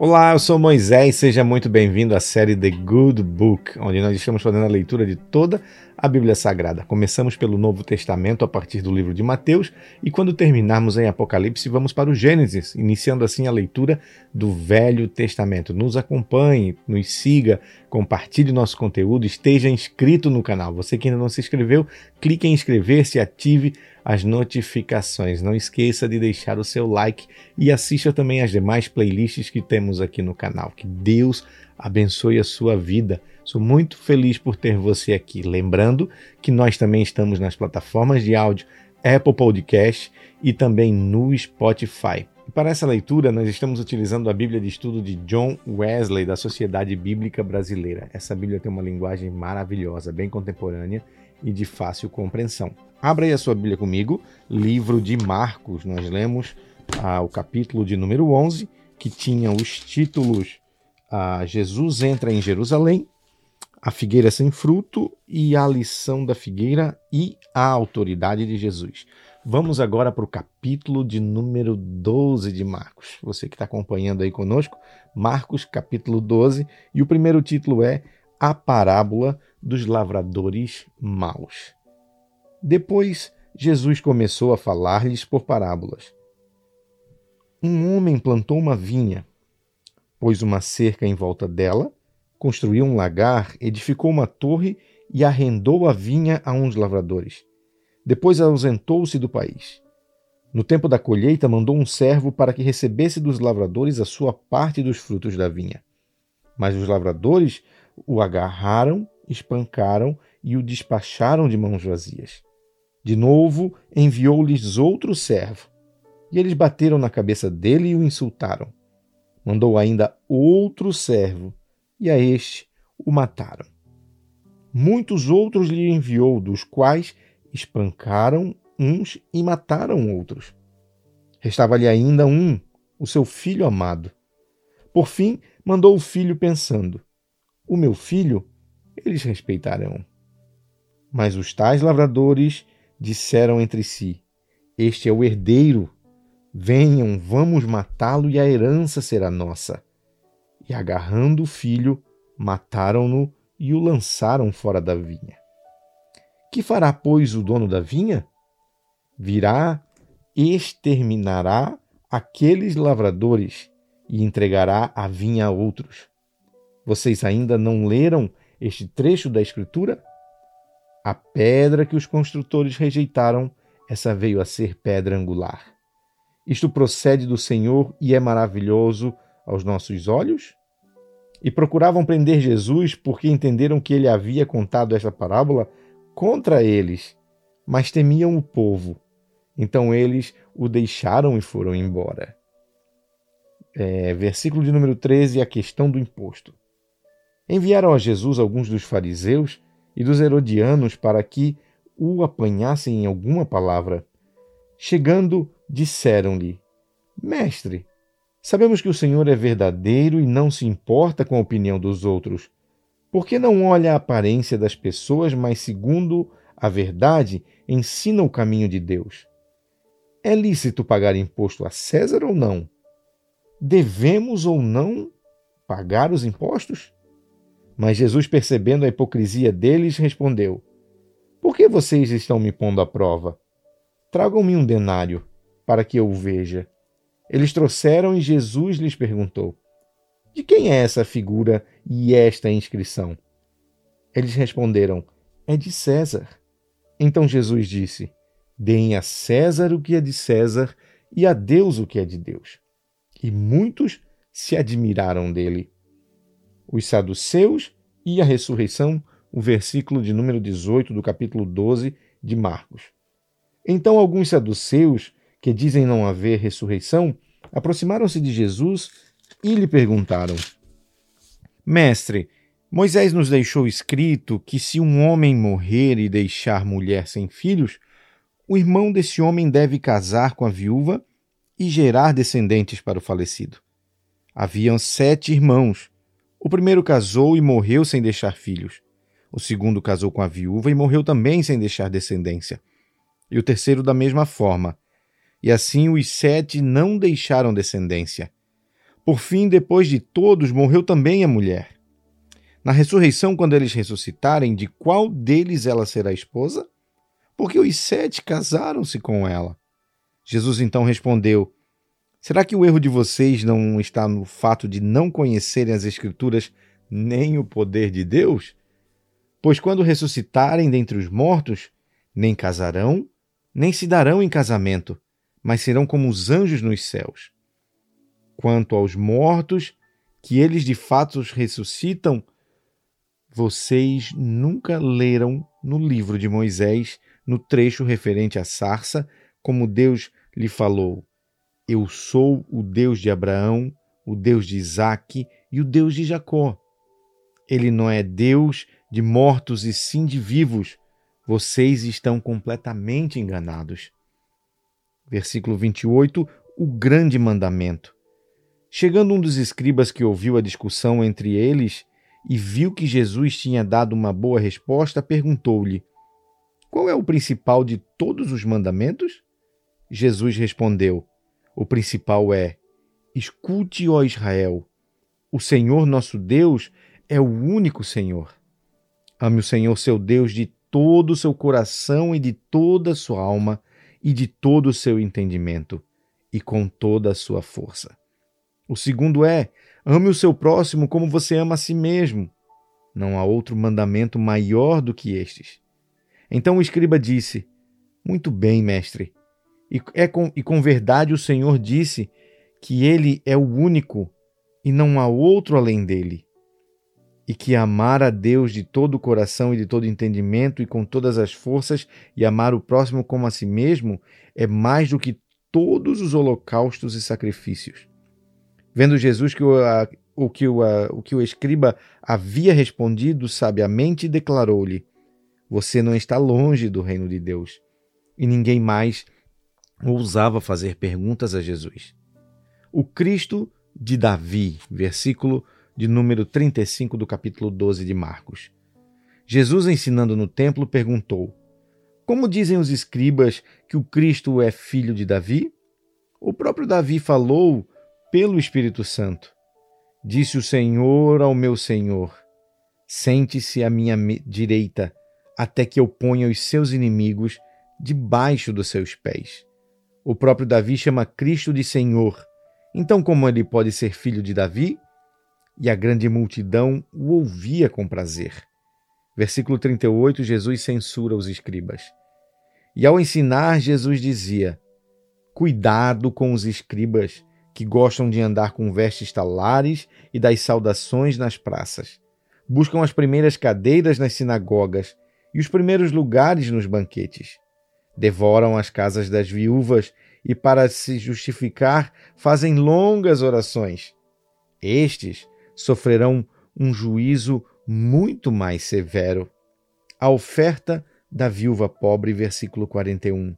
Olá, eu sou Moisés, seja muito bem-vindo à série The Good Book, onde nós estamos fazendo a leitura de toda a Bíblia Sagrada. Começamos pelo Novo Testamento a partir do livro de Mateus e quando terminarmos em Apocalipse, vamos para o Gênesis, iniciando assim a leitura do Velho Testamento. Nos acompanhe, nos siga, compartilhe nosso conteúdo, esteja inscrito no canal. Você que ainda não se inscreveu, clique em inscrever-se, ative as notificações. Não esqueça de deixar o seu like e assista também as demais playlists que temos aqui no canal. Que Deus abençoe a sua vida. Sou muito feliz por ter você aqui. Lembrando que nós também estamos nas plataformas de áudio Apple Podcast e também no Spotify. Para essa leitura, nós estamos utilizando a Bíblia de Estudo de John Wesley, da Sociedade Bíblica Brasileira. Essa Bíblia tem uma linguagem maravilhosa, bem contemporânea e de fácil compreensão. Abra aí a sua Bíblia comigo, livro de Marcos. Nós lemos ah, o capítulo de número 11, que tinha os títulos ah, Jesus entra em Jerusalém, a figueira sem fruto e a lição da figueira e a autoridade de Jesus. Vamos agora para o capítulo de número 12 de Marcos. Você que está acompanhando aí conosco, Marcos capítulo 12, e o primeiro título é A Parábola dos Lavradores Maus. Depois, Jesus começou a falar-lhes por parábolas. Um homem plantou uma vinha, pôs uma cerca em volta dela, construiu um lagar, edificou uma torre e arrendou a vinha a uns lavradores. Depois ausentou-se do país. No tempo da colheita, mandou um servo para que recebesse dos lavradores a sua parte dos frutos da vinha. Mas os lavradores o agarraram, espancaram e o despacharam de mãos vazias. De novo, enviou-lhes outro servo. E eles bateram na cabeça dele e o insultaram. Mandou ainda outro servo, e a este o mataram. Muitos outros lhe enviou, dos quais espancaram uns e mataram outros. Restava-lhe ainda um, o seu filho amado. Por fim, mandou o filho, pensando: O meu filho eles respeitarão. Mas os tais lavradores disseram entre si: Este é o herdeiro. Venham, vamos matá-lo e a herança será nossa. E agarrando o filho, mataram-no e o lançaram fora da vinha. Que fará, pois, o dono da vinha? Virá, exterminará aqueles lavradores e entregará a vinha a outros. Vocês ainda não leram este trecho da Escritura? A pedra que os construtores rejeitaram, essa veio a ser pedra angular. Isto procede do Senhor e é maravilhoso aos nossos olhos? E procuravam prender Jesus porque entenderam que ele havia contado esta parábola contra eles, mas temiam o povo. Então eles o deixaram e foram embora. É, versículo de número 13, a questão do imposto. Enviaram a Jesus alguns dos fariseus e dos herodianos para que o apanhassem em alguma palavra. Chegando, disseram-lhe: Mestre, sabemos que o Senhor é verdadeiro e não se importa com a opinião dos outros. Por que não olha a aparência das pessoas, mas, segundo a verdade, ensina o caminho de Deus? É lícito pagar imposto a César ou não? Devemos ou não pagar os impostos? Mas Jesus, percebendo a hipocrisia deles, respondeu: Por que vocês estão me pondo à prova? Tragam-me um denário, para que eu o veja. Eles trouxeram e Jesus lhes perguntou: De quem é essa figura e esta inscrição? Eles responderam: É de César. Então Jesus disse: Deem a César o que é de César e a Deus o que é de Deus. E muitos se admiraram dele os saduceus e a ressurreição, o versículo de número 18 do capítulo 12 de Marcos. Então alguns saduceus, que dizem não haver ressurreição, aproximaram-se de Jesus e lhe perguntaram: Mestre, Moisés nos deixou escrito que se um homem morrer e deixar mulher sem filhos, o irmão desse homem deve casar com a viúva e gerar descendentes para o falecido. Haviam sete irmãos. O primeiro casou e morreu sem deixar filhos. O segundo casou com a viúva e morreu também sem deixar descendência. E o terceiro da mesma forma. E assim os sete não deixaram descendência. Por fim, depois de todos, morreu também a mulher. Na ressurreição, quando eles ressuscitarem, de qual deles ela será esposa? Porque os sete casaram-se com ela. Jesus então respondeu: Será que o erro de vocês não está no fato de não conhecerem as Escrituras nem o poder de Deus? Pois quando ressuscitarem dentre os mortos, nem casarão, nem se darão em casamento, mas serão como os anjos nos céus. Quanto aos mortos, que eles de fato ressuscitam, vocês nunca leram no livro de Moisés, no trecho referente à sarça, como Deus lhe falou: Eu sou o Deus de Abraão, o Deus de Isaque e o Deus de Jacó. Ele não é Deus de mortos e sim de vivos. Vocês estão completamente enganados. Versículo 28, o grande mandamento. Chegando um dos escribas que ouviu a discussão entre eles e viu que Jesus tinha dado uma boa resposta, perguntou-lhe: Qual é o principal de todos os mandamentos? Jesus respondeu: O principal é: Escute, ó Israel, o Senhor nosso Deus é o único Senhor. Ame o Senhor seu Deus de todo o seu coração e de toda a sua alma e de todo o seu entendimento e com toda a sua força. O segundo é: ame o seu próximo como você ama a si mesmo. Não há outro mandamento maior do que estes. Então o escriba disse: Muito bem, mestre. E, é com, e com verdade o Senhor disse que ele é o único e não há outro além dele. E que amar a Deus de todo o coração e de todo entendimento e com todas as forças e amar o próximo como a si mesmo é mais do que todos os holocaustos e sacrifícios. Vendo Jesus que o, a, o, que o, a, o que o escriba havia respondido sabiamente, declarou-lhe: Você não está longe do reino de Deus. E ninguém mais ousava fazer perguntas a Jesus. O Cristo de Davi, versículo de número 35 do capítulo 12 de Marcos. Jesus, ensinando no templo, perguntou: Como dizem os escribas que o Cristo é filho de Davi? O próprio Davi falou pelo Espírito Santo. Disse o Senhor ao meu Senhor: Sente-se à minha direita, até que eu ponha os seus inimigos debaixo dos seus pés. O próprio Davi chama Cristo de Senhor. Então, como ele pode ser filho de Davi? E a grande multidão o ouvia com prazer. Versículo 38, Jesus censura os escribas. E ao ensinar, Jesus dizia: Cuidado com os escribas, que gostam de andar com vestes talares e das saudações nas praças. Buscam as primeiras cadeiras nas sinagogas e os primeiros lugares nos banquetes devoram as casas das viúvas e, para se justificar, fazem longas orações. Estes sofrerão um juízo muito mais severo. A oferta da viúva pobre, versículo 41.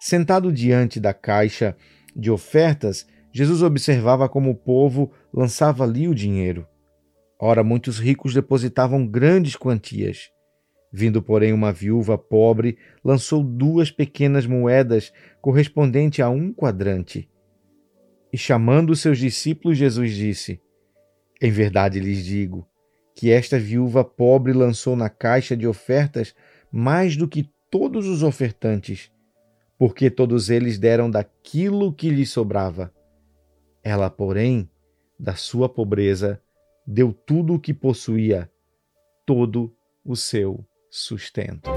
Sentado diante da caixa de ofertas, Jesus observava como o povo lançava ali o dinheiro. Ora, muitos ricos depositavam grandes quantias. Vindo, porém, uma viúva pobre, lançou duas pequenas moedas, correspondente a um quadrante. E chamando seus discípulos, Jesus disse: Em verdade lhes digo que esta viúva pobre lançou na caixa de ofertas mais do que todos os ofertantes, porque todos eles deram daquilo que lhes sobrava. Ela, porém, da sua pobreza, deu tudo o que possuía, todo o seu sustento.